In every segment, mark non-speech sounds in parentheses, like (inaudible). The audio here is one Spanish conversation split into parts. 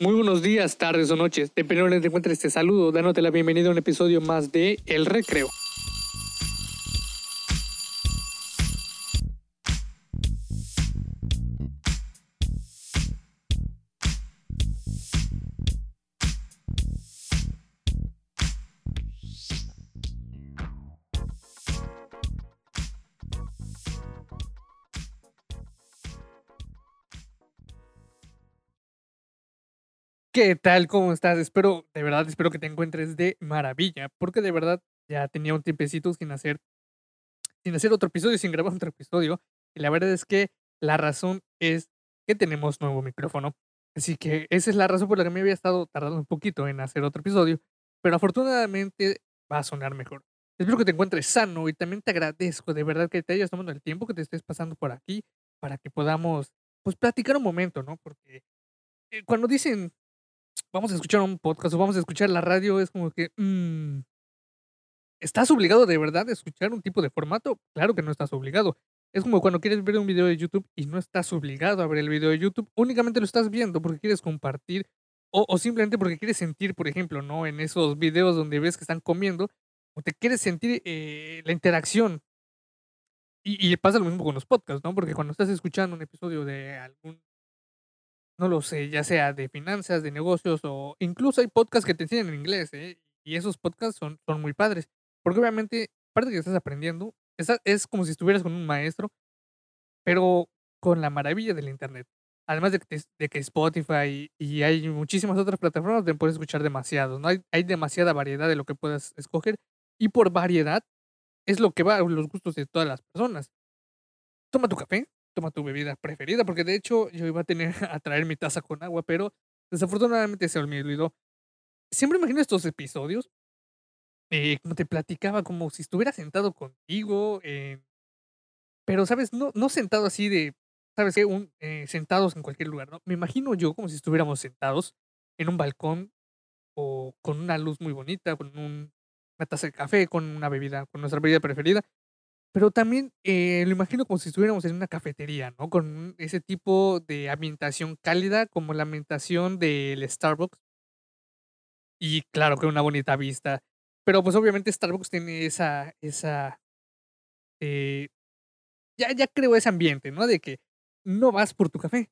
Muy buenos días, tardes o noches, dependiendo de donde te encuentres, te saludo, dándote la bienvenida a un episodio más de El Recreo. ¿Qué tal? ¿Cómo estás? Espero, de verdad, espero que te encuentres de maravilla, porque de verdad ya tenía un tiempecito sin hacer, sin hacer otro episodio, sin grabar (laughs) otro episodio. Y la verdad es que la razón es que tenemos nuevo micrófono. Así que esa es la razón por la que me había estado tardando un poquito en hacer otro episodio, pero afortunadamente va a sonar mejor. Espero que te encuentres sano y también te agradezco de verdad que te hayas tomado el tiempo que te estés pasando por aquí para que podamos, pues, platicar un momento, ¿no? Porque eh, cuando dicen vamos a escuchar un podcast o vamos a escuchar la radio, es como que, mm, ¿estás obligado de verdad a escuchar un tipo de formato? Claro que no estás obligado. Es como cuando quieres ver un video de YouTube y no estás obligado a ver el video de YouTube, únicamente lo estás viendo porque quieres compartir o, o simplemente porque quieres sentir, por ejemplo, ¿no? En esos videos donde ves que están comiendo, o te quieres sentir eh, la interacción. Y, y pasa lo mismo con los podcasts, ¿no? Porque cuando estás escuchando un episodio de algún no lo sé, ya sea de finanzas, de negocios o incluso hay podcasts que te enseñan en inglés, ¿eh? Y esos podcasts son, son muy padres. Porque obviamente, aparte que estás aprendiendo, es, es como si estuvieras con un maestro, pero con la maravilla del Internet. Además de que, de que Spotify y hay muchísimas otras plataformas donde puedes escuchar demasiado, ¿no? Hay, hay demasiada variedad de lo que puedas escoger. Y por variedad es lo que va a los gustos de todas las personas. Toma tu café, toma tu bebida preferida, porque de hecho yo iba a tener (laughs) a traer mi taza con agua, pero desafortunadamente se me olvidó. Siempre imagino estos episodios, eh, como te platicaba, como si estuviera sentado contigo, eh, pero, ¿sabes? No, no sentado así de, ¿sabes qué? Un, eh, sentados en cualquier lugar, ¿no? Me imagino yo como si estuviéramos sentados en un balcón o con una luz muy bonita, con un, una taza de café, con una bebida, con nuestra bebida preferida pero también, eh, lo imagino como si estuviéramos en una cafetería, ¿no? Con ese tipo de ambientación cálida, como la ambientación del Starbucks. Y claro, con una bonita vista. Pero, pues, obviamente Starbucks tiene esa esa, eh, ya ya creo ese ambiente, ¿no? De que no vas por tu café,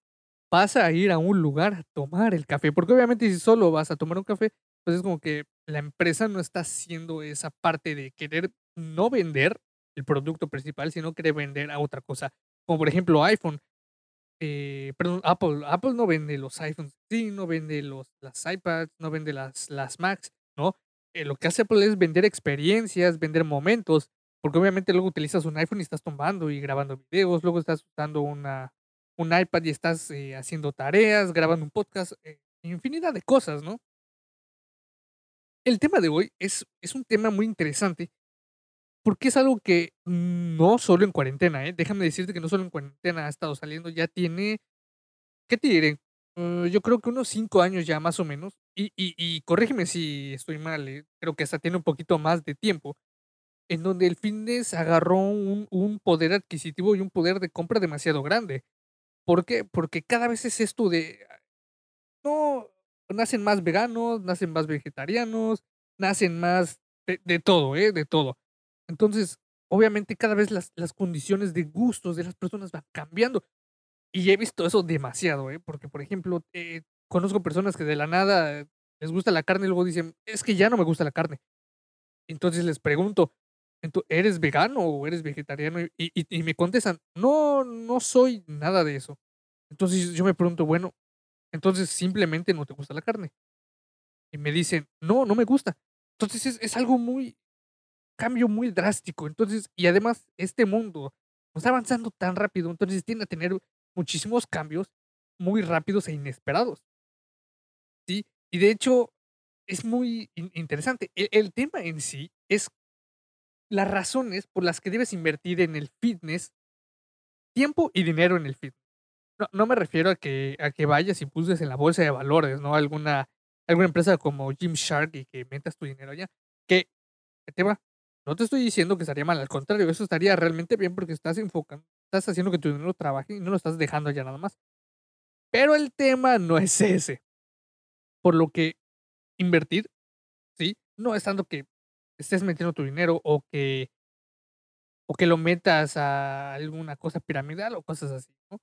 vas a ir a un lugar a tomar el café, porque obviamente si solo vas a tomar un café, pues, es como que la empresa no está haciendo esa parte de querer no vender el producto principal, sino quiere vender a otra cosa. Como por ejemplo iPhone. Eh, perdón, Apple. Apple no vende los iPhones, sí, no vende los, las iPads, no vende las, las Macs, ¿no? Eh, lo que hace Apple es vender experiencias, vender momentos, porque obviamente luego utilizas un iPhone y estás tomando y grabando videos, luego estás usando una, un iPad y estás eh, haciendo tareas, grabando un podcast, infinidad de cosas, ¿no? El tema de hoy es, es un tema muy interesante porque es algo que no solo en cuarentena, ¿eh? Déjame decirte que no solo en cuarentena ha estado saliendo, ya tiene, ¿qué te diré? Uh, yo creo que unos cinco años ya más o menos. Y, y, corrígeme si estoy mal, ¿eh? creo que hasta tiene un poquito más de tiempo. En donde el fitness agarró un, un poder adquisitivo y un poder de compra demasiado grande. ¿Por qué? Porque cada vez es esto de. No, nacen más veganos, nacen más vegetarianos, nacen más de, de todo, ¿eh? De todo. Entonces, obviamente cada vez las, las condiciones de gustos de las personas van cambiando. Y he visto eso demasiado, ¿eh? Porque, por ejemplo, eh, conozco personas que de la nada les gusta la carne y luego dicen, es que ya no me gusta la carne. Entonces les pregunto, ¿eres vegano o eres vegetariano? Y, y, me contestan, no, no soy nada de eso. Entonces yo me pregunto, bueno, entonces simplemente no te gusta la carne. Y me dicen, no, no me gusta. Entonces es, es algo muy, cambio muy drástico. Entonces, y además, este mundo está avanzando tan rápido, entonces tiende a tener muchísimos cambios muy rápidos e inesperados. ¿Sí? Y de hecho, es muy interesante. El, el, tema en sí es las razones por las que debes invertir en el fitness tiempo y dinero en el fitness. No, no me refiero a que, a que vayas y pulses en la bolsa de valores, ¿no? Alguna, alguna empresa como Gymshark y que metas tu dinero allá. Que, ¿qué te va? No te estoy diciendo que estaría mal, al contrario, eso estaría realmente bien porque estás enfocando, estás haciendo que tu dinero trabaje y no lo estás dejando allá nada más. Pero el tema no es ese. Por lo que invertir, ¿sí? No es tanto que estés metiendo tu dinero o que o que lo metas a alguna cosa piramidal o cosas así, ¿no?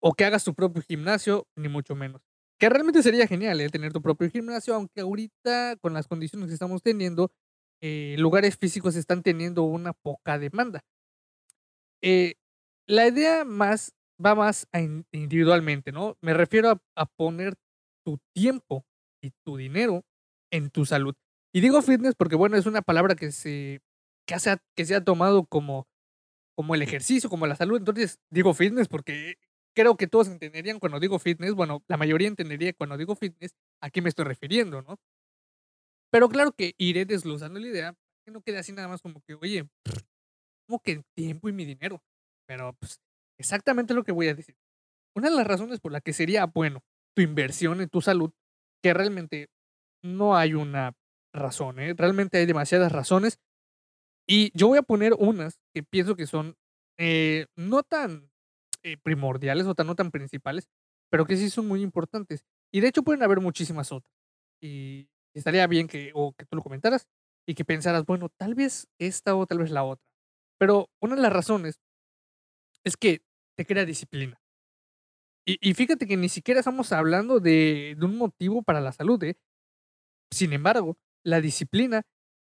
O que hagas tu propio gimnasio, ni mucho menos. Que realmente sería genial, ¿eh? Tener tu propio gimnasio, aunque ahorita con las condiciones que estamos teniendo, eh, lugares físicos están teniendo una poca demanda. Eh, la idea más va más a individualmente, ¿no? Me refiero a, a poner tu tiempo y tu dinero en tu salud. Y digo fitness porque, bueno, es una palabra que se, que se ha, que se ha tomado como, como el ejercicio, como la salud. Entonces, digo fitness porque creo que todos entenderían cuando digo fitness, bueno, la mayoría entendería cuando digo fitness a qué me estoy refiriendo, ¿no? Pero claro que iré desglosando la idea, que no quede así nada más como que, oye, como que tiempo y mi dinero. Pero, pues, exactamente lo que voy a decir. Una de las razones por la que sería bueno tu inversión en tu salud, que realmente no hay una razón, ¿eh? realmente hay demasiadas razones. Y yo voy a poner unas que pienso que son eh, no tan eh, primordiales o tan, no tan principales, pero que sí son muy importantes. Y de hecho pueden haber muchísimas otras. Y estaría bien que, o que tú lo comentaras y que pensaras, bueno, tal vez esta o tal vez la otra. Pero una de las razones es que te crea disciplina. Y, y fíjate que ni siquiera estamos hablando de, un motivo para la salud, ¿eh? Sin embargo, la disciplina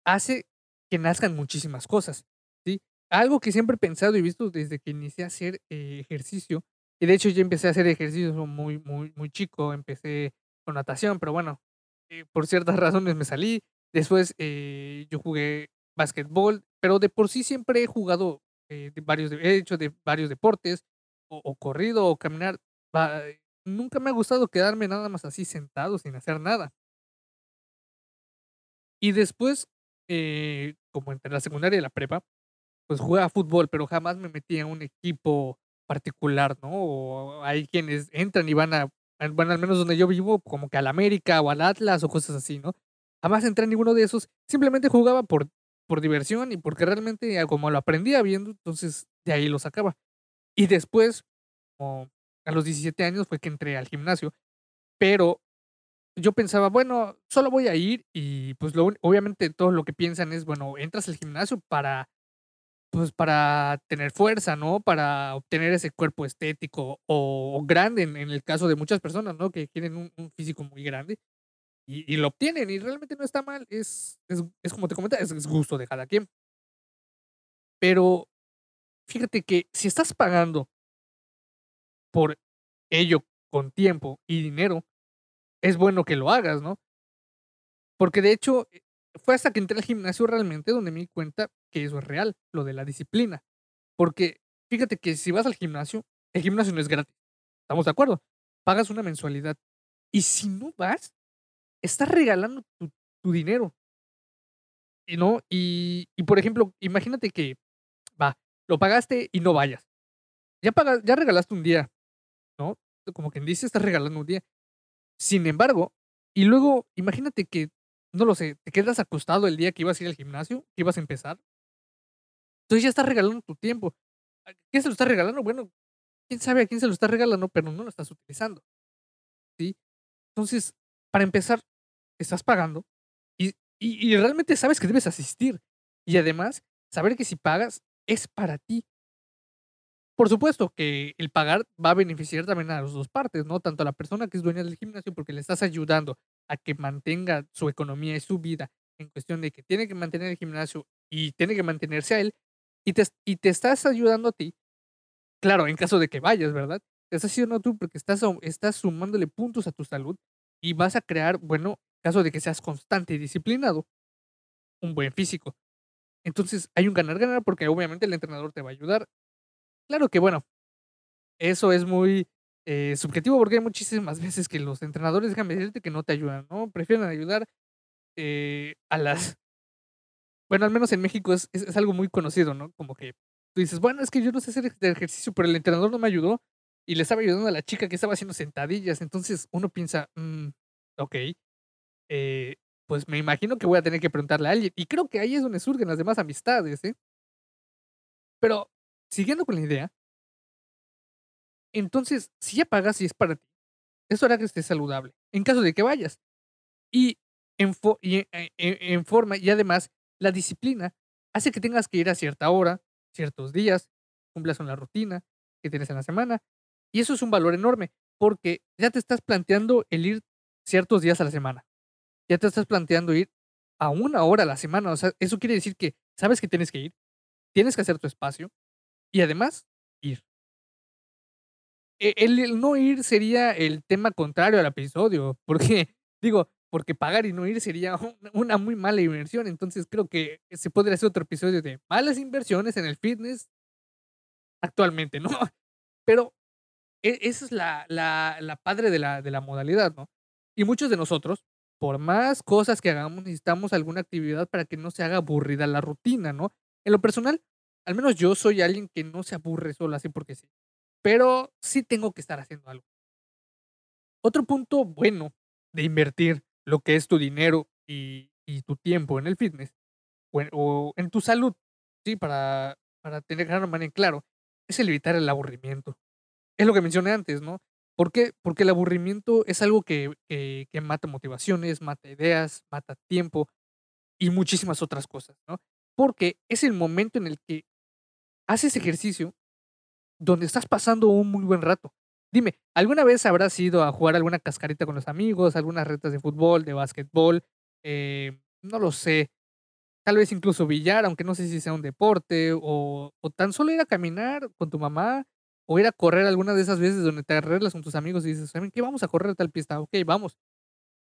hace que nazcan muchísimas cosas, ¿sí? Algo que siempre he pensado y visto desde que inicié a hacer eh, ejercicio, y de hecho yo empecé a hacer ejercicio muy, muy, muy chico, empecé con natación, pero bueno, eh, por ciertas razones me salí, después eh, yo jugué básquetbol, pero de por sí siempre he jugado de varios, he hecho de varios deportes, o, corrido, o caminar, nunca me ha gustado quedarme nada más así sentado sin hacer nada. Y después, eh, como entre la secundaria y la prepa, pues jugaba fútbol, pero jamás me metí en un equipo particular, ¿no? O hay quienes entran y van a, bueno, al menos donde yo vivo, como que al América o al Atlas o cosas así, ¿no? Jamás entré en ninguno de esos, simplemente jugaba por, por diversión y porque realmente ah, como lo aprendía viendo, entonces de ahí lo sacaba. Y después, como a los 17 años fue que entré al gimnasio, pero yo pensaba, bueno, solo voy a ir y pues lo, obviamente todo lo que piensan es, bueno, entras al gimnasio para, pues para tener fuerza, ¿no? Para obtener ese cuerpo estético o, grande en, el caso de muchas personas, ¿no? Que quieren un, físico muy grande y, lo obtienen y realmente no está mal, es, es, como te comentaba, es, gusto de cada quien. Pero fíjate que si estás pagando por ello con tiempo y dinero, es bueno que lo hagas, ¿no? Porque de hecho, eh, fue hasta que entré al gimnasio realmente donde me di cuenta que eso es real, lo de la disciplina. Porque fíjate que si vas al gimnasio, el gimnasio no es gratis. ¿Estamos de acuerdo? Pagas una mensualidad. Y si no vas, estás regalando tu, dinero. Y no, y, y, por ejemplo, imagínate que va, lo pagaste y no vayas. Ya pagas, ya regalaste un día, ¿no? Como quien dice, estás regalando un día. Sin embargo, y luego imagínate que, no lo sé, te quedas acostado el día que ibas a ir al gimnasio, que ibas a empezar. Entonces ya estás regalando tu tiempo. ¿A quién se lo está regalando? Bueno, quién sabe a quién se lo está regalando, pero no lo estás utilizando. ¿Sí? Entonces, para empezar, estás pagando y, y, y realmente sabes que debes asistir. Y además, saber que si pagas es para ti. Por supuesto que el pagar va a beneficiar también a las dos partes, ¿no? Tanto a la persona que es dueña del gimnasio porque le estás ayudando a que mantenga su economía y su vida en cuestión de que tiene que mantener el gimnasio y tiene que mantenerse a él y te, y te estás ayudando a ti. Claro, en caso de que vayas, ¿verdad? Te estás ayudando tú porque estás, estás sumándole puntos a tu salud y vas a crear, bueno, en caso de que seas constante y disciplinado, un buen físico. Entonces hay un ganar-ganar porque obviamente el entrenador te va a ayudar Claro que bueno, eso es muy eh, subjetivo porque hay muchísimas (laughs) veces que los entrenadores, déjame decirte que no te ayudan, ¿no? Prefieren ayudar eh, a las... Bueno, al menos en México es, es, algo muy conocido, ¿no? Como que tú dices, bueno, es que yo no sé hacer ejercicio, pero el entrenador no me ayudó y le estaba ayudando a la chica que estaba haciendo sentadillas. Entonces uno piensa, mm, ok, eh, pues me imagino que voy a tener que preguntarle a alguien. Y creo que ahí es donde surgen las demás amistades, ¿eh? Pero siguiendo con la idea, entonces, si ya pagas y es para ti, eso hará que estés saludable, en caso de que vayas. Y en, fo- y en- en- en forma, y además, la disciplina hace que tengas que ir a cierta hora, ciertos días, cumplas la rutina que tienes en la semana. Y eso es un valor enorme, porque ya te estás planteando el ir ciertos días a la semana. Ya te estás planteando ir a una hora a la semana. O sea, eso quiere decir que sabes que tienes que ir, tienes que hacer tu espacio y además ir. E- El, el no ir sería el tema contrario al episodio, porque digo, porque pagar y no ir sería un- una muy mala inversión. Entonces creo que se podría hacer otro episodio de malas inversiones en el fitness actualmente, ¿no? (laughs) Pero e- esa es la, la, la padre de la, de la modalidad, ¿no? Y muchos de nosotros, por más cosas que hagamos, necesitamos alguna actividad para que no se haga aburrida la rutina, ¿no? En lo personal, al menos yo soy alguien que no se aburre solo así porque sí. Pero sí tengo que estar haciendo algo. Otro punto bueno de invertir lo que es tu dinero y, tu tiempo en el fitness o en, tu salud, sí, para, para tener claro, es el evitar el aburrimiento. Es lo que mencioné antes, ¿no? ¿Por qué? Porque el aburrimiento es algo que, que mata motivaciones, mata ideas, mata tiempo y muchísimas otras cosas, ¿no? Porque es el momento en el que haces ejercicio donde estás pasando un muy buen rato. Dime, ¿alguna vez habrás ido a jugar alguna cascarita con los amigos, algunas retas de fútbol, de básquetbol? Eh, no lo sé. Tal vez incluso billar, aunque no sé si sea un deporte, o, o tan solo ir a caminar con tu mamá, o ir a correr alguna de esas veces donde te arreglas con tus amigos y dices, ¿saben qué? Vamos a correr a tal pista. Ok, vamos.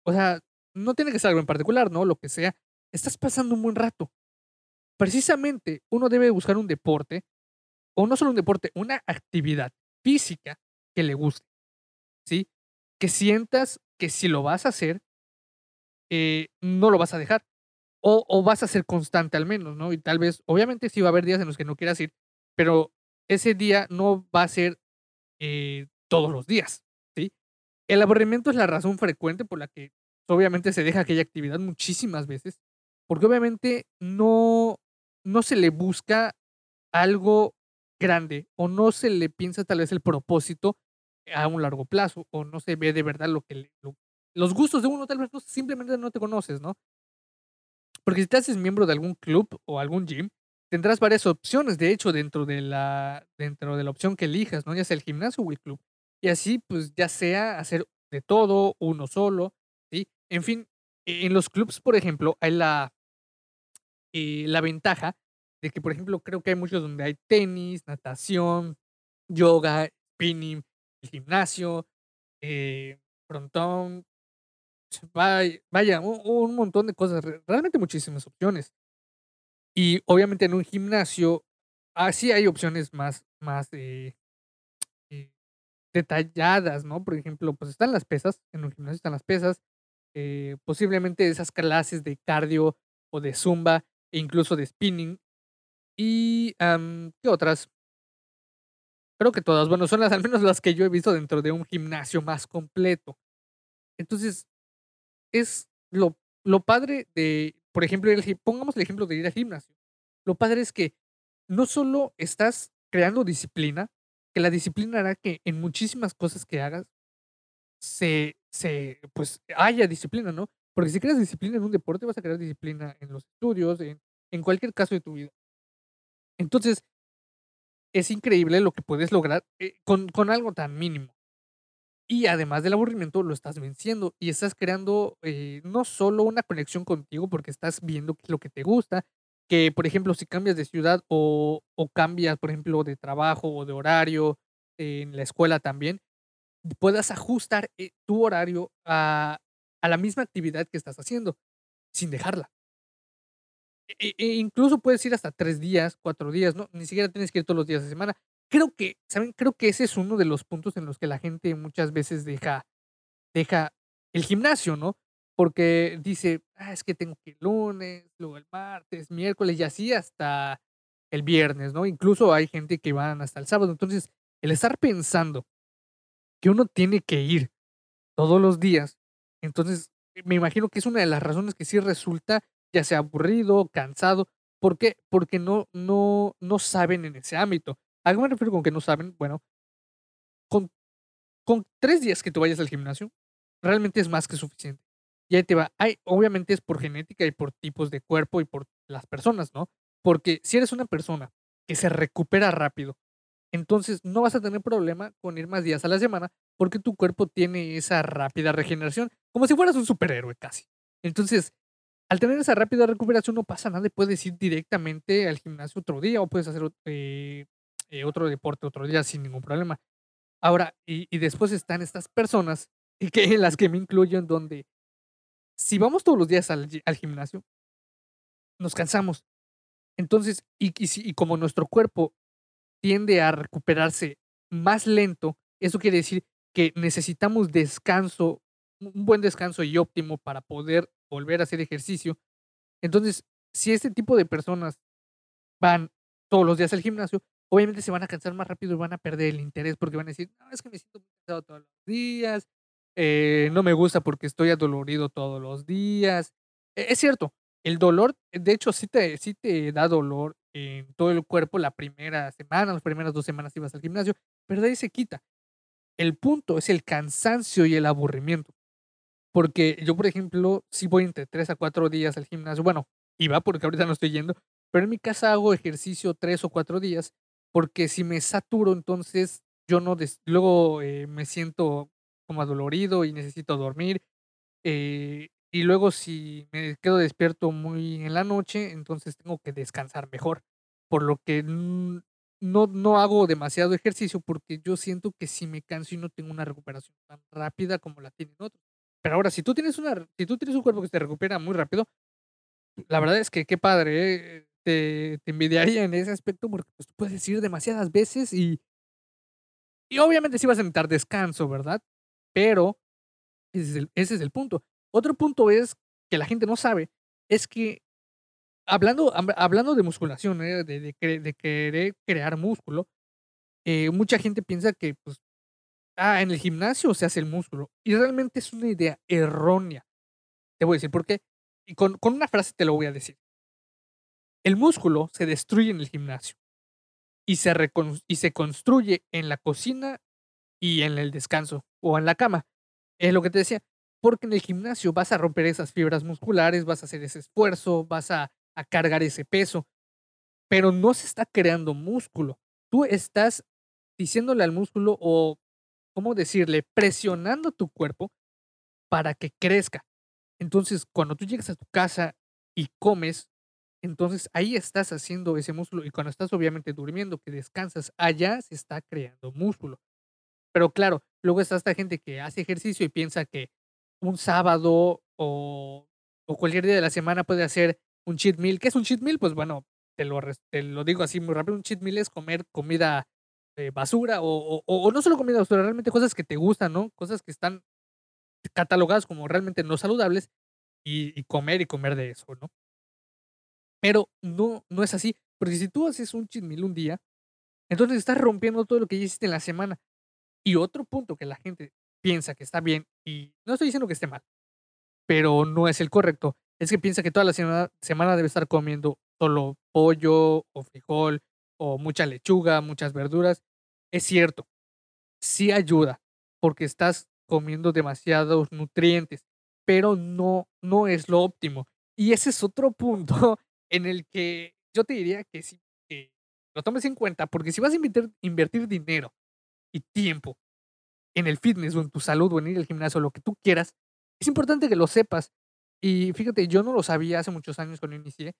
O sea, no tiene que ser algo en particular, ¿no? Lo que sea. Estás pasando un buen rato. Precisamente, uno debe buscar un deporte, o no solo un deporte, una actividad física que le guste, ¿sí? Que sientas que si lo vas a hacer, eh, no lo vas a dejar. O, vas a ser constante al menos, ¿no? Y tal vez, obviamente sí va a haber días en los que no quieras ir, pero ese día no va a ser eh, todos los días, ¿sí? El aburrimiento es la razón frecuente por la que obviamente se deja aquella actividad muchísimas veces, porque obviamente no, no se le busca algo grande o no se le piensa tal vez el propósito a un largo plazo o no se ve de verdad lo que los gustos de uno tal vez no, simplemente no te conoces, ¿no? Porque si te haces miembro de algún club o algún gym, tendrás varias opciones, de hecho, dentro de la, dentro de la opción que elijas, ¿no? Ya sea el gimnasio o el club. Y así, pues, ya sea hacer de todo, uno solo, ¿sí? En fin, e- en los clubs, por ejemplo, hay la, eh, la ventaja de que, por ejemplo, creo que hay muchos donde hay tenis, natación, yoga, spinning, gimnasio, eh, frontón, vaya, un, montón de cosas, re- realmente muchísimas opciones. Y obviamente en un gimnasio, así hay opciones más, más eh, eh, detalladas, ¿no? Por ejemplo, pues están las pesas, en un gimnasio están las pesas, eh, posiblemente esas clases de cardio o de zumba e incluso de spinning. Y, ¿qué otras? Creo que todas, bueno, son las al menos las que yo he visto dentro de un gimnasio más completo. Entonces, es lo, lo padre de, por ejemplo, el, pongamos el ejemplo de ir al gimnasio. Lo padre es que no solo estás creando disciplina, que la disciplina hará que en muchísimas cosas que hagas se, se, pues haya disciplina, ¿no? Porque si creas disciplina en un deporte, vas a crear disciplina en los estudios, en, en cualquier caso de tu vida. Entonces, es increíble lo que puedes lograr eh, con, con algo tan mínimo. Y además del aburrimiento, lo estás venciendo y estás creando eh, no solo una conexión contigo, porque estás viendo lo que te gusta, que por ejemplo, si cambias de ciudad o, o cambias, por ejemplo, de trabajo o de horario, en la escuela también, puedas ajustar eh, tu horario a, a la misma actividad que estás haciendo, sin dejarla. E- e- incluso puedes ir hasta tres días, cuatro días, ¿no? Ni siquiera tienes que ir todos los días de semana. Creo que, ¿saben? Creo que ese es uno de los puntos en los que la gente muchas veces deja, deja el gimnasio, ¿no? Porque dice, ah, es que tengo que ir lunes, luego el martes, miércoles y así hasta el viernes, ¿no? Incluso hay gente que van hasta el sábado. Entonces, el estar pensando que uno tiene que ir todos los días, entonces me imagino que es una de las razones que sí resulta ya sea aburrido, cansado. ¿Por qué? Porque no, no, no saben en ese ámbito. ¿A qué me refiero con que no saben? Bueno, con, con tres días que tú vayas al gimnasio, realmente es más que suficiente. Y ahí te va. Obviamente es por genética y por tipos de cuerpo y por las personas, ¿no? Porque si eres una persona que se recupera rápido, entonces no vas a tener problema con ir más días a la semana porque tu cuerpo tiene esa rápida regeneración, como si fueras un superhéroe casi. Entonces, al tener esa rápida recuperación no pasa nada y puedes ir directamente al gimnasio otro día o puedes hacer eh, eh, otro deporte otro día sin ningún problema. Ahora, y, y después están estas personas, (laughs) y que, en las que me incluyo, en donde si vamos todos los días al, al gimnasio, nos cansamos. Entonces, y, y, y como nuestro cuerpo tiende a recuperarse más lento, eso quiere decir que necesitamos descanso, un buen descanso y óptimo para poder volver a hacer ejercicio. Entonces, si este tipo de personas van todos los días al gimnasio, obviamente se van a cansar más rápido y van a perder el interés porque van a decir, no, es que me siento cansado todos los días, eh, no me gusta porque estoy adolorido todos los días. E, es cierto, el dolor, de hecho, sí te, sí te da dolor en todo el cuerpo la primera semana, las primeras dos semanas ibas al gimnasio, pero de ahí se quita. El punto es el cansancio y el aburrimiento. Porque yo, por ejemplo, sí voy entre tres a cuatro días al gimnasio. Bueno, iba porque ahorita no estoy yendo, pero en mi casa hago ejercicio tres o cuatro días porque si me saturo, entonces yo no, luego eh, me siento como adolorido y necesito dormir. Eh, y luego si me quedo despierto muy en la noche, entonces tengo que descansar mejor. Por lo que no, no hago demasiado ejercicio porque yo siento que si me canso y no tengo una recuperación tan rápida como la tienen otros. Pero ahora, si tú tienes una, si tú tienes un cuerpo que se recupera muy rápido, la verdad es que qué padre, ¿eh? te, te, envidiaría en ese aspecto porque pues, tú puedes ir demasiadas veces y, y obviamente sí vas a necesitar descanso, ¿verdad? Pero ese es, el, ese es el punto. Otro punto es que la gente no sabe, es que hablando, hablando de musculación, ¿eh? de, de, querer crear músculo, eh, mucha gente piensa que pues, ah, en el gimnasio se hace el músculo. Y realmente es una idea errónea. Te voy a decir por qué. Y con, con una frase te lo voy a decir. El músculo se destruye en el gimnasio y se, y se construye en la cocina y en el descanso o en la cama. Es lo que te decía, porque en el gimnasio vas a romper esas fibras musculares, vas a hacer ese esfuerzo, vas a, a cargar ese peso, pero no se está creando músculo. Tú estás diciéndole al músculo o, ¿cómo decirle? Presionando tu cuerpo para que crezca. Entonces, cuando tú llegas a tu casa y comes, entonces ahí estás haciendo ese músculo y cuando estás obviamente durmiendo, que descansas, allá se está creando músculo. Pero claro, luego está esta gente que hace ejercicio y piensa que un sábado o, cualquier día de la semana puede hacer un cheat meal. ¿Qué es un cheat meal? Pues bueno, te lo, te lo digo así muy rápido. Un cheat meal es comer comida eh, basura o, o, no solo comida basura, realmente cosas que te gustan, ¿no? Cosas que están catalogadas como realmente no saludables y, comer y comer de eso, ¿no? Pero no, no es así. Porque si tú haces un meal un día, entonces estás rompiendo todo lo que ya hiciste en la semana. Y otro punto que la gente piensa que está bien, y no estoy diciendo que esté mal, pero no es el correcto, es que piensa que toda la semana, semana debe estar comiendo solo pollo o frijol o mucha lechuga, muchas verduras. Es cierto, sí ayuda, porque estás comiendo demasiados nutrientes, pero no, no es lo óptimo. Y ese es otro punto (laughs) en el que yo te diría que sí, que lo tomes en cuenta, porque si vas a invertir, invertir dinero y tiempo en el fitness o en tu salud o en ir al gimnasio, lo que tú quieras, es importante que lo sepas. Y fíjate, yo no lo sabía hace muchos años cuando inicié,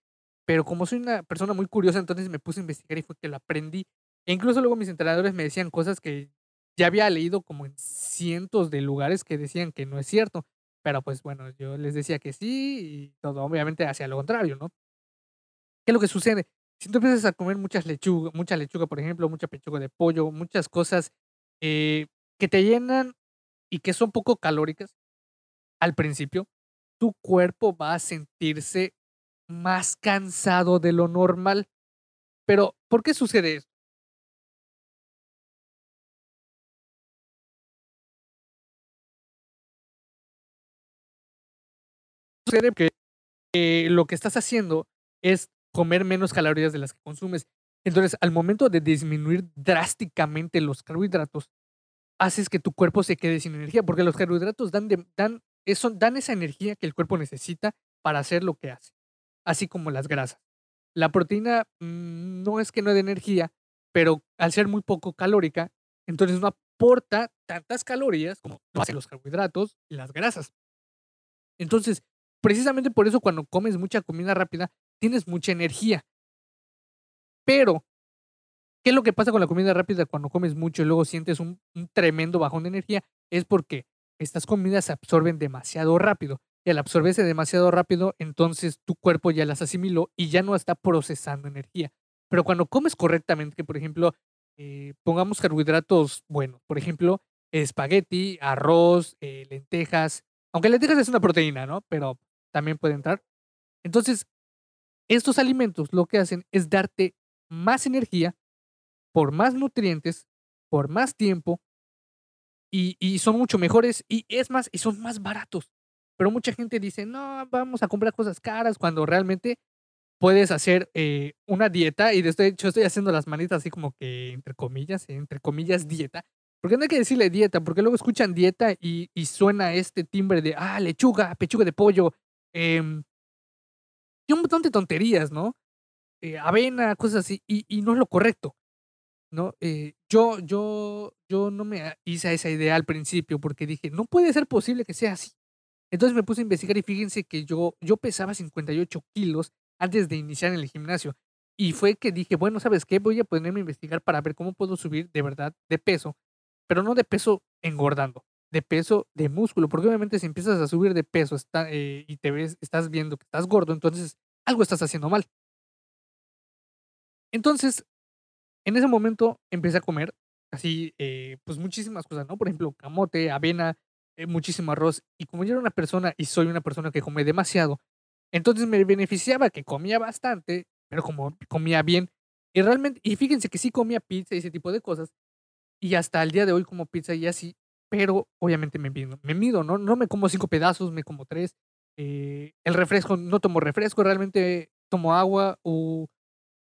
pero como soy una persona muy curiosa, entonces me puse a investigar y fue que lo aprendí. E incluso luego mis entrenadores me decían cosas que ya había leído como en cientos de lugares que decían que no es cierto. Pero pues bueno, yo les decía que sí y todo obviamente hacia lo contrario, ¿no? ¿Qué es lo que sucede? Si tú empiezas a comer muchas lechuga, mucha lechuga, por ejemplo, mucha pechuga de pollo, muchas cosas eh, que te llenan y que son poco calóricas al principio, tu cuerpo va a sentirse más cansado de lo normal. Pero, ¿por qué sucede esto? Sucede que eh, lo que estás haciendo es comer menos calorías de las que consumes. Entonces, al momento de disminuir drásticamente los carbohidratos, haces que tu cuerpo se quede sin energía, porque los carbohidratos dan, dan eso dan esa energía que el cuerpo necesita para hacer lo que hace, así como las grasas. La proteína mm, no es que no dé energía, pero al ser muy poco calórica, entonces no aporta tantas calorías como lo hacen los carbohidratos y las grasas. Entonces, precisamente por eso cuando comes mucha comida rápida, tienes mucha energía. Pero, ¿qué es lo que pasa con la comida rápida cuando comes mucho y luego sientes un, tremendo bajón de energía? Es porque estas comidas se absorben demasiado rápido. Y al absorberse demasiado rápido, entonces tu cuerpo ya las asimiló y ya no está procesando energía. Pero cuando comes correctamente, que por ejemplo, eh, pongamos carbohidratos buenos, por ejemplo, espagueti, arroz, eh, lentejas, aunque lentejas es una proteína, ¿no? Pero también puede entrar. Entonces, estos alimentos lo que hacen es darte más energía por más nutrientes, por más tiempo y, son mucho mejores y es más, y son más baratos. Pero mucha gente dice, no, vamos a comprar cosas caras cuando realmente puedes hacer eh, una dieta y de hecho estoy haciendo las manitas así como que entre comillas, entre comillas dieta. Porque no hay que decirle dieta, porque luego escuchan dieta y, suena este timbre de, ah, lechuga, pechuga de pollo, em, y un montón de tonterías, ¿no? Eh, avena, cosas así, y, y no es lo correcto. ¿no? Eh, yo, yo, yo no me hice a esa idea al principio porque dije, no puede ser posible que sea así. Entonces me puse a investigar y fíjense que yo, yo pesaba 58 kilos antes de iniciar en el gimnasio. Y fue que dije, bueno, ¿sabes qué? Voy a ponerme a investigar para ver cómo puedo subir de verdad de peso, pero no de peso engordando, de peso de músculo, porque obviamente si empiezas a subir de peso está, eh, y te ves, estás viendo que estás gordo, entonces algo estás haciendo mal. Entonces en ese momento empecé a comer así, eh, pues muchísimas cosas, ¿no? Por ejemplo, camote, avena, eh, muchísimo arroz. Y como yo era una persona y soy una persona que come demasiado, entonces me beneficiaba que comía bastante, pero como comía bien. Y realmente, y fíjense que sí comía pizza y ese tipo de cosas. Y hasta el día de hoy como pizza y así, pero obviamente me mido, me mido, ¿no? No me como cinco pedazos, me como tres. Eh, el refresco, no tomo refresco, realmente tomo agua o,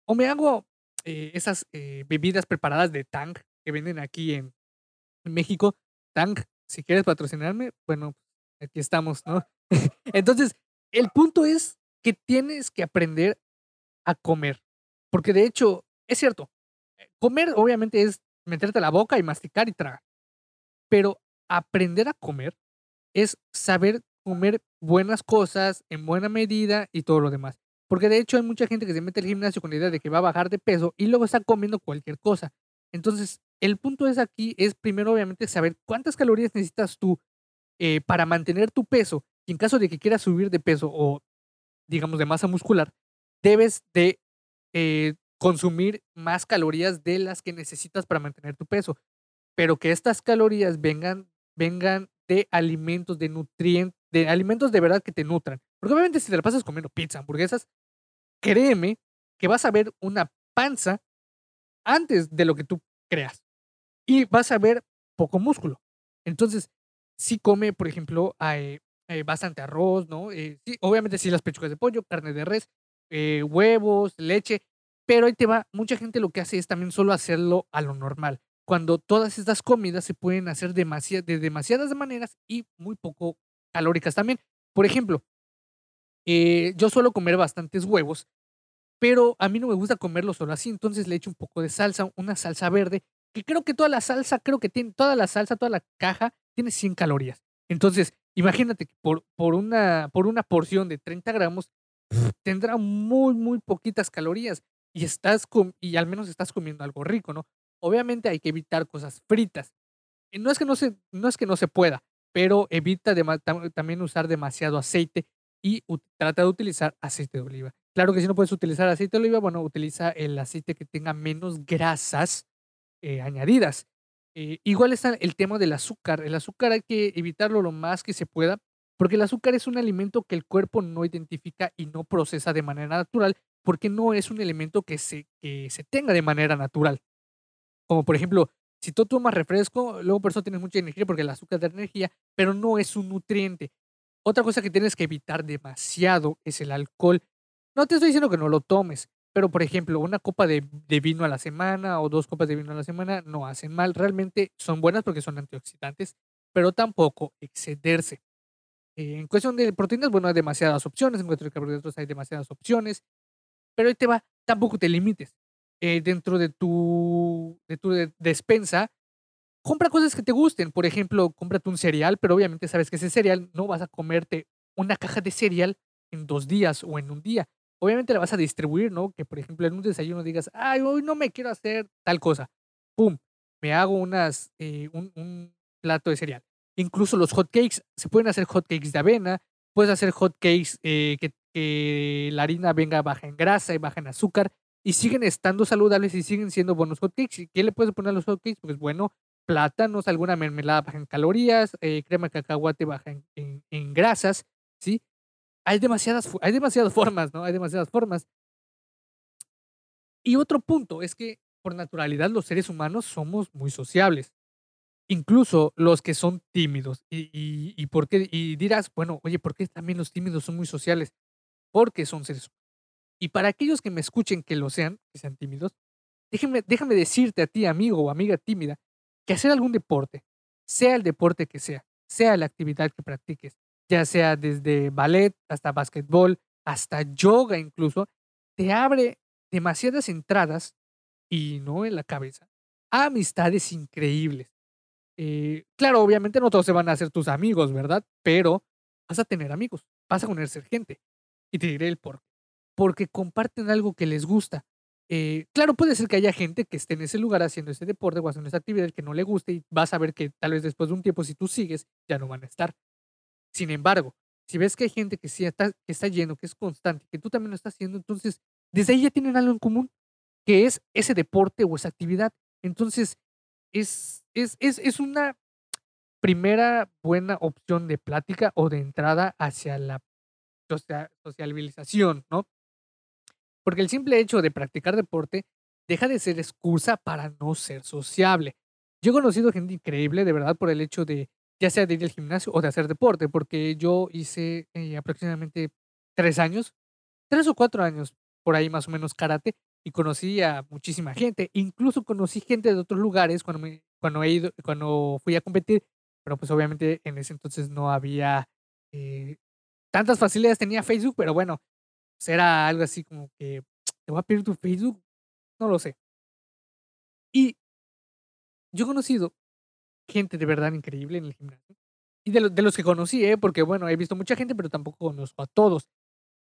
o me hago eh, esas eh, bebidas preparadas de Tang que venden aquí en, México. Tang, si quieres patrocinarme, bueno, aquí estamos, ¿no? (laughs) Entonces, el punto es que tienes que aprender a comer. Porque de hecho, es cierto, eh, comer obviamente es meterte a la boca y masticar y tragar. Pero aprender a comer es saber comer buenas cosas en buena medida y todo lo demás. Porque de hecho hay mucha gente que se mete al gimnasio con la idea de que va a bajar de peso y luego está comiendo cualquier cosa. Entonces, el punto es aquí, es primero obviamente saber cuántas calorías necesitas tú eh, para mantener tu peso. Y en caso de que quieras subir de peso o, digamos, de masa muscular, debes de eh, consumir más calorías de las que necesitas para mantener tu peso. Pero que estas calorías vengan, vengan de alimentos, de nutrientes, de alimentos de verdad que te nutran. Porque obviamente si te la pasas comiendo pizza, hamburguesas, créeme que vas a ver una panza antes de lo que tú creas. Y vas a ver poco músculo. Entonces, si come, por ejemplo, hay, bastante arroz, ¿no? Eh, sí, obviamente sí las pechugas de pollo, carne de res, eh, huevos, leche, pero ahí te va, mucha gente lo que hace es también solo hacerlo a lo normal, cuando todas estas comidas se pueden hacer de demasiadas maneras y muy poco calóricas también. Por ejemplo, eh, yo suelo comer bastantes huevos, pero a mí no me gusta comerlo solo así, entonces le echo un poco de salsa, una salsa verde, que creo que toda la salsa, creo que tiene, toda la salsa, toda la caja tiene 100 calorías. Entonces, imagínate que por, por, una, por una porción de 30 gramos tendrá muy, muy poquitas calorías y, estás y al menos estás comiendo algo rico, ¿no? Obviamente hay que evitar cosas fritas. No es que no se, no es que no se pueda, pero evita también usar demasiado aceite y trata de utilizar aceite de oliva. Claro que si no puedes utilizar aceite de oliva, bueno, utiliza el aceite que tenga menos grasas eh, añadidas. Eh, igual está el tema del azúcar. El azúcar hay que evitarlo lo más que se pueda, porque el azúcar es un alimento que el cuerpo no identifica y no procesa de manera natural, porque no es un elemento que se, que se tenga de manera natural. Como por ejemplo, si tú tomas refresco, luego por eso tienes mucha energía, porque el azúcar da energía, pero no es un nutriente. Otra cosa que tienes que evitar demasiado es el alcohol. No te estoy diciendo que no lo tomes, pero por ejemplo, una copa de, vino a la semana o dos copas de vino a la semana no hacen mal. Realmente son buenas porque son antioxidantes, pero tampoco excederse. Eh, en cuestión de proteínas, bueno, hay demasiadas opciones, en cuestión de carbohidratos hay demasiadas opciones, pero ahí te va, tampoco te limites. Eh, dentro de tu, de tu despensa, compra cosas que te gusten. Por ejemplo, cómprate un cereal, pero obviamente sabes que ese cereal no vas a comerte una caja de cereal en dos días o en un día. Obviamente la vas a distribuir, ¿no? Que por ejemplo en un desayuno digas, ay, hoy no me quiero hacer tal cosa. ¡Pum! Me hago unas, eh, un, plato de cereal. Incluso los hot cakes, se pueden hacer hot cakes de avena, puedes hacer hot cakes eh, que, que, la harina venga baja en grasa y baja en azúcar y siguen estando saludables y siguen siendo buenos hot cakes. ¿Qué le puedes poner a los hot cakes? Pues bueno, plátanos, alguna mermelada baja en calorías, eh, crema de cacahuate baja en, grasas, ¿sí? Hay demasiadas, hay demasiadas (laughs) formas, ¿no? Hay demasiadas formas. Y otro punto es que por naturalidad los seres humanos somos muy sociables. Incluso los que son tímidos. Y, y, y, por qué, y dirás, bueno, oye, ¿por qué también los tímidos son muy sociales? Porque son seres humanos. Y para aquellos que me escuchen que lo sean, que sean tímidos, déjame, déjame decirte a ti, amigo o amiga tímida, que hacer algún deporte, sea el deporte que sea, sea la actividad que practiques, ya sea desde ballet hasta básquetbol, hasta yoga incluso, te abre demasiadas entradas, y no en la cabeza, a amistades increíbles. Eh, claro, obviamente no todos se van a hacer tus amigos, ¿verdad? Pero vas a tener amigos, vas a conocer gente. Y te diré el por qué. Porque comparten algo que les gusta, eh, claro, puede ser que haya gente que esté en ese lugar haciendo ese deporte o haciendo esa actividad que no le guste y vas a ver que tal vez después de un tiempo, si tú sigues, ya no van a estar. Sin embargo, si ves que hay gente que sí está, que está lleno, que es constante, que tú también lo estás haciendo, entonces desde ahí ya tienen algo en común, que es ese deporte o esa actividad. Entonces, es, es, es, es una primera buena opción de plática o de entrada hacia la socialización, ¿no? Porque el simple hecho de practicar deporte deja de ser excusa para no ser sociable. Yo he conocido gente increíble, de verdad, por el hecho de, ya sea de ir al gimnasio o de hacer deporte, porque yo hice eh, aproximadamente tres años, tres o cuatro años, por ahí más o menos karate, y conocí a muchísima gente. Incluso conocí gente de otros lugares cuando, me, cuando, he ido, cuando fui a competir, pero pues obviamente en ese entonces no había eh, tantas facilidades, tenía Facebook, pero bueno, era algo así como que, ¿te voy a pedir tu Facebook? No lo sé. Y yo he conocido gente de verdad increíble en el gimnasio. Y de, de los que conocí, ¿eh? porque bueno, he visto mucha gente, pero tampoco conozco a todos.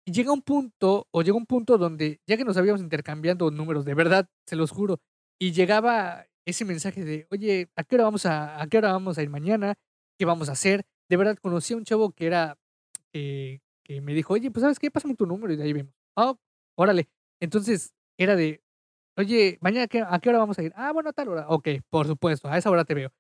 Y llega un punto, o llega un punto donde, ya que nos habíamos intercambiando números, de verdad, se los juro, y llegaba ese mensaje de, oye, ¿a qué hora vamos a, a qué hora vamos a ir mañana? ¿Qué vamos a hacer? De verdad, conocí a un chavo que era, eh, que me dijo, oye, pues sabes qué, pásame tu número y de ahí vemos. Ah, órale. Entonces era de, oye, mañana a qué hora vamos a ir? Ah, bueno, a tal hora. Ok, por supuesto, a esa hora te veo.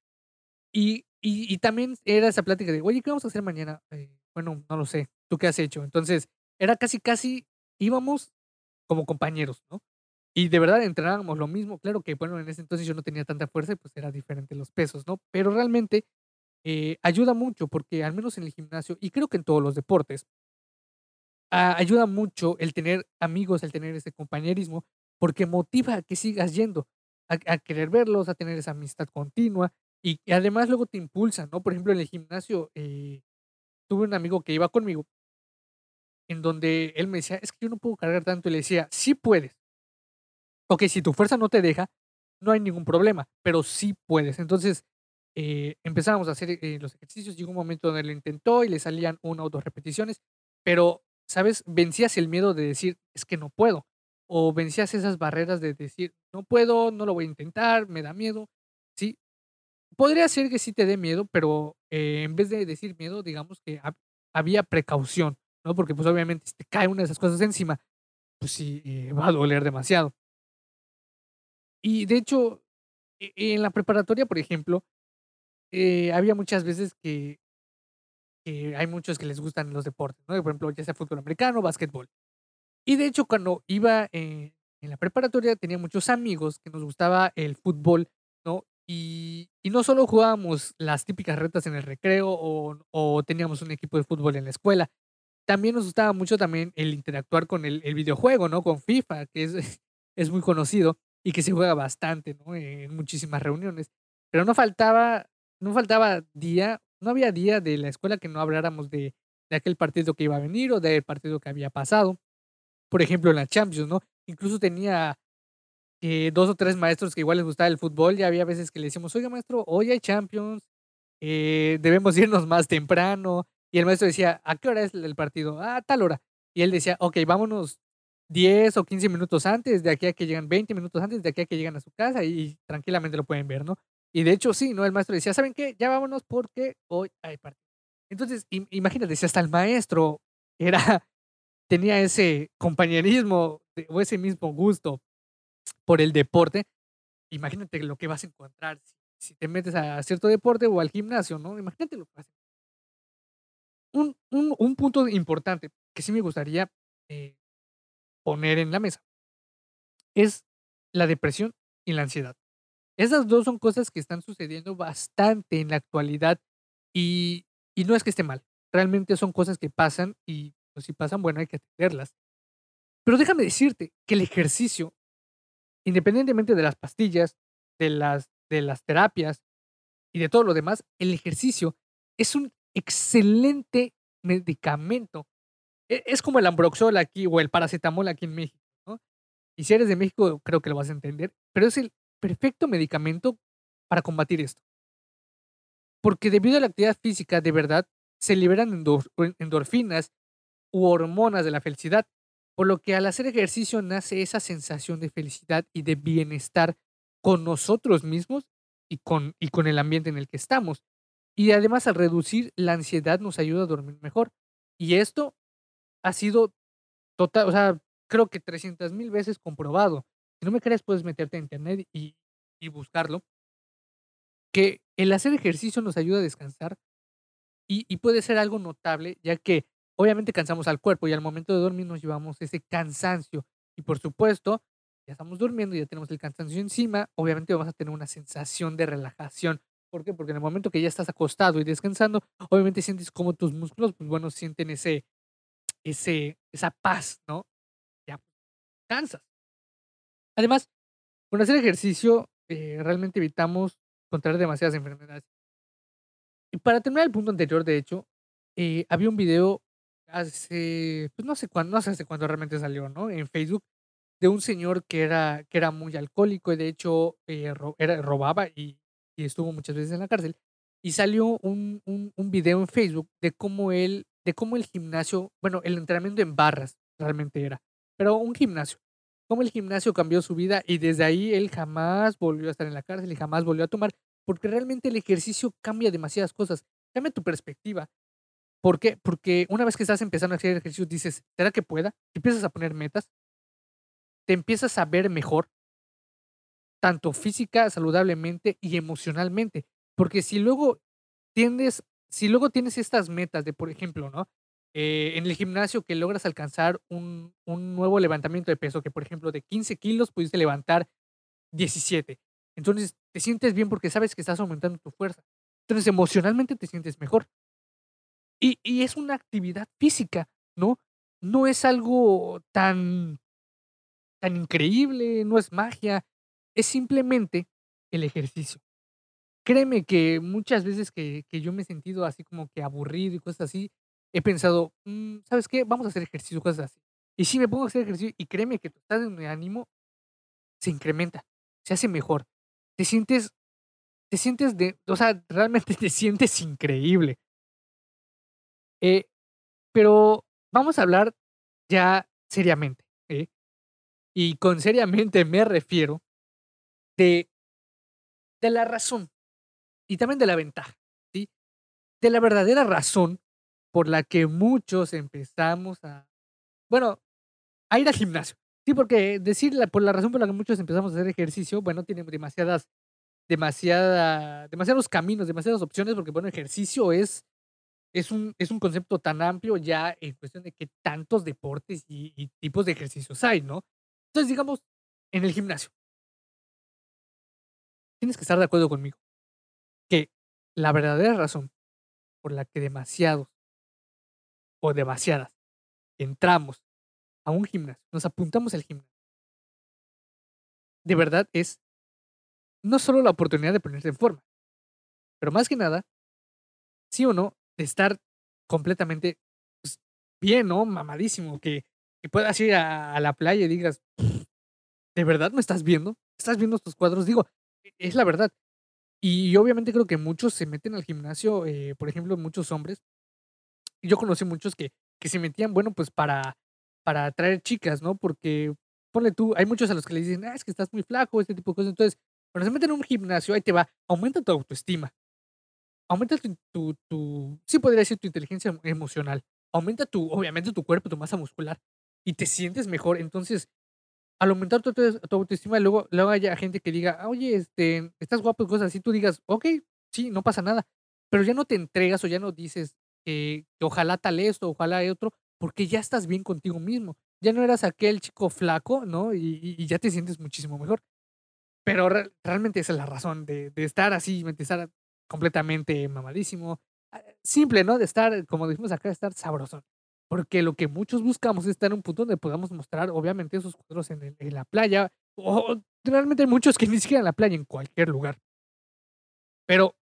Y, y, y también era esa plática de, oye, ¿qué vamos a hacer mañana? Eh, bueno, no lo sé. ¿Tú qué has hecho? Entonces era casi, casi, íbamos como compañeros, ¿no? Y de verdad entrenábamos lo mismo. Claro que, bueno, en ese entonces yo no tenía tanta fuerza y pues era diferente los pesos, ¿no? Pero realmente eh, ayuda mucho porque al menos en el gimnasio y creo que en todos los deportes, ayuda mucho el tener amigos, el tener ese compañerismo, porque motiva a que sigas yendo, a, querer verlos, a tener esa amistad continua y, además luego te impulsan, ¿no? Por ejemplo, en el gimnasio eh, tuve un amigo que iba conmigo en donde él me decía, es que yo no puedo cargar tanto y le decía, sí puedes. Ok, si tu fuerza no te deja, no hay ningún problema, pero sí puedes. Entonces, eh, a hacer eh, los ejercicios, llegó un momento donde lo intentó y le salían una o dos repeticiones, pero ¿sabes? Vencías el miedo de decir, es que no puedo. O vencías esas barreras de decir, no puedo, no lo voy a intentar, me da miedo. Sí, podría ser que sí te dé miedo, pero eh, en vez de decir miedo, digamos que había precaución, ¿no? Porque pues obviamente si te cae una de esas cosas encima, pues sí, eh, (laughs) va a doler demasiado. Y de hecho, e, en la preparatoria, por ejemplo, eh, había muchas veces que hay muchos que les gustan los deportes, ¿no? Por ejemplo, ya sea fútbol americano, básquetbol. Y de hecho, cuando iba en la preparatoria, tenía muchos amigos que nos gustaba el fútbol, ¿no? Y, y no solo jugábamos las típicas retas en el recreo o, o, teníamos un equipo de fútbol en la escuela, también nos gustaba mucho también el interactuar con el, el videojuego, ¿no? Con FIFA, que es, (laughs) es muy conocido y que se juega bastante, ¿no? En muchísimas reuniones. Pero no faltaba no faltaba día no había día de la escuela que no habláramos de, de aquel partido que iba a venir o del partido que había pasado. Por ejemplo, en la Champions, ¿no? Incluso tenía eh, dos o tres maestros que igual les gustaba el fútbol. Ya había veces que le decíamos, oiga, maestro, hoy hay Champions, eh, debemos irnos más temprano. Y el maestro decía, ¿a qué hora es el partido? A tal hora. Y él decía, ok, vámonos 10 o 15 minutos antes, de aquí a que llegan 20 minutos antes, de aquí a que llegan a su casa y tranquilamente lo pueden ver, ¿no? Y de hecho, sí, ¿no? El maestro decía, ¿saben qué? Ya vámonos porque hoy hay partido. Entonces, imagínate, si hasta el maestro era, (laughs) tenía ese compañerismo o ese mismo gusto por el deporte, imagínate lo que vas a encontrar si, te metes a cierto deporte o al gimnasio, ¿no? Imagínate lo que vas a un, un punto importante que sí me gustaría eh, poner en la mesa es la depresión y la ansiedad. Esas dos son cosas que están sucediendo bastante en la actualidad y, y no es que esté mal, realmente son cosas que pasan y pues, si pasan, bueno, hay que atenderlas. Pero déjame decirte que el ejercicio, independientemente de las pastillas, de las, de las terapias y de todo lo demás, el ejercicio es un excelente medicamento e, es como el ambroxol aquí o el paracetamol aquí en México. Y si eres de México, creo que lo vas a entender, pero es el perfecto medicamento para combatir esto. Porque debido a la actividad física, de verdad, se liberan endorfinas u hormonas de la felicidad, por lo que al hacer ejercicio nace esa sensación de felicidad y de bienestar con nosotros mismos y con, y con el ambiente en el que estamos. Y además al reducir la ansiedad nos ayuda a dormir mejor. Y esto ha sido total, o sea, creo que 300 mil veces comprobado. No me crees, puedes meterte a internet y, y buscarlo. Que el hacer ejercicio nos ayuda a descansar y, puede ser algo notable, ya que obviamente cansamos al cuerpo y al momento de dormir nos llevamos ese cansancio. Y por supuesto, ya estamos durmiendo, y ya tenemos el cansancio encima, obviamente vamos a tener una sensación de relajación. ¿Por qué? Porque en el momento que ya estás acostado y descansando, obviamente sientes como tus músculos, pues bueno, sienten ese, esa paz, ¿no? Ya cansas. Además, con hacer ejercicio eh, realmente evitamos contraer demasiadas enfermedades. Y para terminar el punto anterior, de hecho, eh, había un video hace, pues no sé cuándo, no sé hace cuándo realmente salió, ¿no? En Facebook, de un señor que era, que era muy alcohólico y de hecho eh, era, robaba y, y, estuvo muchas veces en la cárcel. Y salió un, un, un video en Facebook de cómo él de cómo el gimnasio, bueno, el entrenamiento en barras realmente era, pero un gimnasio, cómo el gimnasio cambió su vida y desde ahí él jamás volvió a estar en la cárcel y jamás volvió a tomar, porque realmente el ejercicio cambia demasiadas cosas, cambia tu perspectiva. ¿Por qué? Porque una vez que estás empezando a hacer ejercicio dices, ¿será que pueda? Te empiezas a poner metas, te empiezas a ver mejor, tanto física, saludablemente y emocionalmente. Porque si luego tiendes si luego tienes estas metas de, por ejemplo, ¿no? Eh, en el gimnasio que logras alcanzar un, un, nuevo levantamiento de peso, que por ejemplo de 15 kilos pudiste levantar 17. Entonces te sientes bien porque sabes que estás aumentando tu fuerza. Entonces emocionalmente te sientes mejor. Y, y es una actividad física, ¿no? No es algo tan, tan increíble, no es magia, es simplemente el ejercicio. Créeme que muchas veces que, que yo me he sentido así como que aburrido y cosas así, he pensado, mm, ¿sabes qué? Vamos a hacer ejercicio, cosas así. Y si me pongo a hacer ejercicio y créeme que tu estado de ánimo se incrementa, se hace mejor. Te sientes, te sientes de, o sea, (laughs) realmente te sientes increíble. Eh, pero vamos a hablar ya seriamente. ¿eh? Y con seriamente me refiero de, de la razón y también de la ventaja, ¿sí? De la verdadera razón por la que muchos empezamos a, bueno, a ir al gimnasio. Sí, porque decir por la razón por la que muchos empezamos a hacer ejercicio, bueno, tiene demasiadas, demasiada, demasiados caminos, demasiadas opciones, porque bueno, ejercicio es, es un, es un concepto tan amplio ya en cuestión de que tantos deportes y, y tipos de ejercicios hay, ¿no? Entonces, digamos, en el gimnasio. Tienes que estar de acuerdo conmigo que la verdadera razón por la que demasiados o demasiadas entramos a un gimnasio, nos apuntamos al gimnasio, de verdad es no solo la oportunidad de ponerse en forma, pero más que nada, sí o no, de estar completamente pues, bien, ¿no? Mamadísimo, que, que puedas ir a, la playa y digas, ¿de verdad me estás viendo? ¿Estás viendo estos cuadros? Digo, e, es la verdad. Y obviamente creo que muchos se meten al gimnasio, eh, por ejemplo, muchos hombres. Yo conocí muchos que, que se metían, bueno, pues para, para atraer chicas, ¿no? Porque, ponle tú, hay muchos a los que le dicen, ah, es que estás muy flaco, este tipo de cosas. Entonces, cuando se meten en un gimnasio, ahí te va, aumenta tu autoestima. Aumenta tu, tu, tu sí podría decir tu inteligencia emocional. Aumenta tu, obviamente, tu cuerpo, tu masa muscular. Y te sientes mejor. Entonces, al aumentar tu, tu autoestima, luego, luego haya gente que diga, "Ah, oye, este, estás guapo y cosas así, tú digas, ok, sí, no pasa nada. Pero ya no te entregas o ya no dices que, que ojalá tal esto, ojalá otro, porque ya estás bien contigo mismo. Ya no eras aquel chico flaco, ¿no? Y, y- ya te sientes muchísimo mejor. Pero re- realmente esa es la razón de, de estar así, de estar completamente mamadísimo. Ah, Simple, ¿no? De estar, como dijimos acá, de estar sabrosón. Porque lo que muchos buscamos es estar en un punto donde podamos mostrar, obviamente, esos cuadros en, el- en la playa. O realmente hay muchos que ni siquiera en la playa, en cualquier lugar. Pero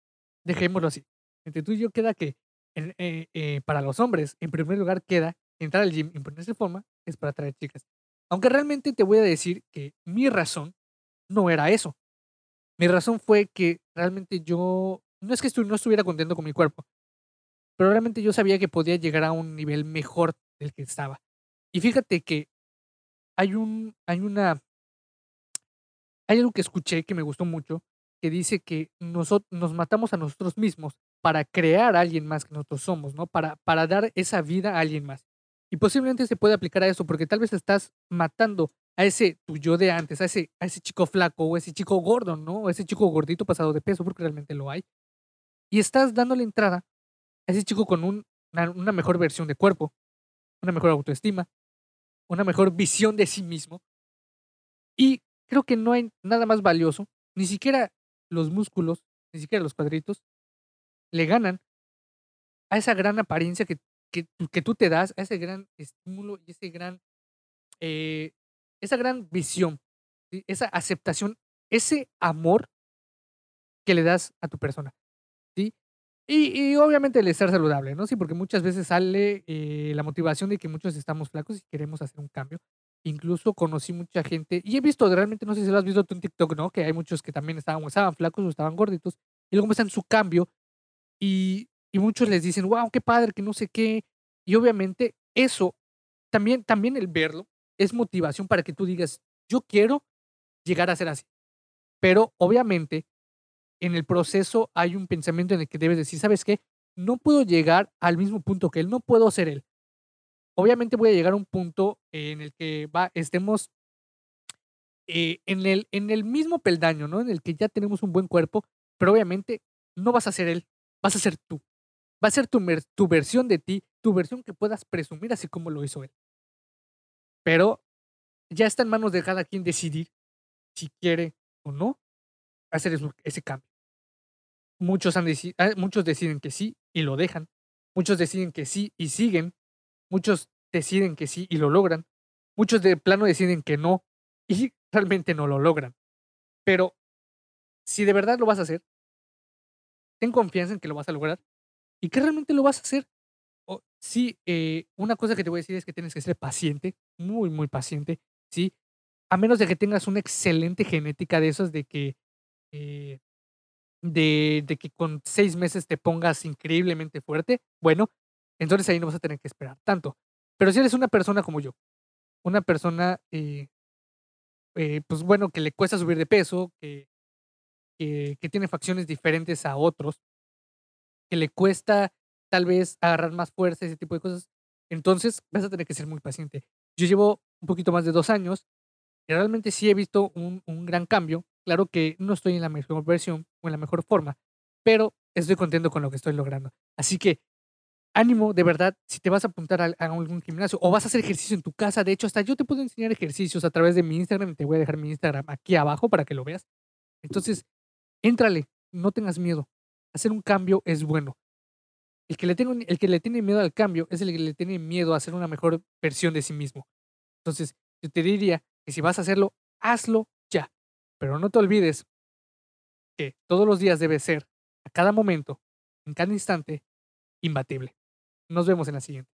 dejémoslo así. Entre tú y yo queda que en- eh, eh, para los hombres, en primer lugar, queda entrar al gym y ponerse en forma es para atraer chicas. Aunque realmente te voy a decir que mi razón no era eso. Mi razón fue que realmente yo, no es que estu- no estuviera contento con mi cuerpo, pero realmente yo sabía que podía llegar a un nivel mejor del que estaba. Y fíjate que hay un, hay una, hay algo que escuché que me gustó mucho, que dice que nosotros nos matamos a nosotros mismos para crear a alguien más que nosotros somos, ¿no? Para, para dar esa vida a alguien más. Y posiblemente se puede aplicar a eso, porque tal vez estás matando a ese tu yo de antes, a ese, a ese chico flaco o ese chico gordo, ¿no? O ese chico gordito pasado de peso, porque realmente lo hay. Y estás dándole entrada a ese chico con un- una, una mejor versión de cuerpo, una mejor autoestima, una mejor visión de sí mismo. Y creo que no hay nada más valioso, ni siquiera los músculos, ni siquiera los cuadritos, le ganan a esa gran apariencia que, que, que tú te das, a ese gran estímulo y ese gran, eh, esa gran visión, ¿sí? esa aceptación, ese amor que le das a tu persona. ¿sí? Y, y obviamente el estar saludable, ¿no? Sí, porque muchas veces sale eh, la motivación de que muchos estamos flacos y queremos hacer un cambio. Incluso conocí mucha gente, y he visto, realmente no sé si lo has visto tú en TikTok, ¿no? Que hay muchos que también estaban, estaban flacos o estaban gorditos, y luego muestran su cambio, y, y muchos les dicen, wow, qué padre, que no sé qué. Y obviamente eso, también, también el verlo, es motivación para que tú digas, yo quiero llegar a ser así. Pero obviamente en el proceso hay un pensamiento en el que debes decir, ¿sabes qué? No puedo llegar al mismo punto que él, no puedo ser él. Obviamente voy a llegar a un punto en el que va, estemos eh, en, el, en el mismo peldaño, ¿no? En el que ya tenemos un buen cuerpo, pero obviamente no vas a ser él, vas a ser tú. Va a ser tu, tu versión de ti, tu versión que puedas presumir así como lo hizo él. Pero ya está en manos de cada quien decidir si quiere o no hacer ese cambio. Muchos, han deci- ah, muchos deciden que sí y lo dejan. Muchos deciden que sí y siguen. Muchos deciden que sí y lo logran. Muchos de plano deciden que no y (laughs) realmente no lo logran. Pero si de verdad lo vas a hacer, ten confianza en que lo vas a lograr y que realmente lo vas a hacer. O, sí, eh, una cosa que te voy a decir es que tienes que ser paciente, muy, muy paciente, ¿sí? A menos de que tengas una excelente genética de esos de que eh, de, de que con seis meses te pongas increíblemente fuerte, bueno, entonces ahí no vas a tener que esperar tanto. Pero si eres una persona como yo, una persona, eh, pues bueno, que le cuesta subir de peso, que, que, que tiene facciones diferentes a otros, que le cuesta tal vez agarrar más fuerza, ese tipo de cosas, entonces vas a tener que ser muy paciente. Yo llevo un poquito más de dos años y realmente sí he visto un, un gran cambio. Claro que no estoy en la mejor versión o en la mejor forma, pero estoy contento con lo que estoy logrando. Así que ánimo, de verdad, si te vas a apuntar a algún gimnasio o vas a hacer ejercicio en tu casa, de hecho, hasta yo te puedo enseñar ejercicios a través de mi Instagram, te voy a dejar mi Instagram aquí abajo para que lo veas. Entonces, éntrale, no tengas miedo. Hacer un cambio es bueno. El que, le tenga, un- el que le tiene miedo al cambio es el que le tiene miedo a ser una mejor versión de sí mismo. Entonces, yo te diría que si vas a hacerlo, hazlo ya. Pero no te olvides que todos los días debe ser, a cada momento, en cada instante, imbatible. Nos vemos en la siguiente.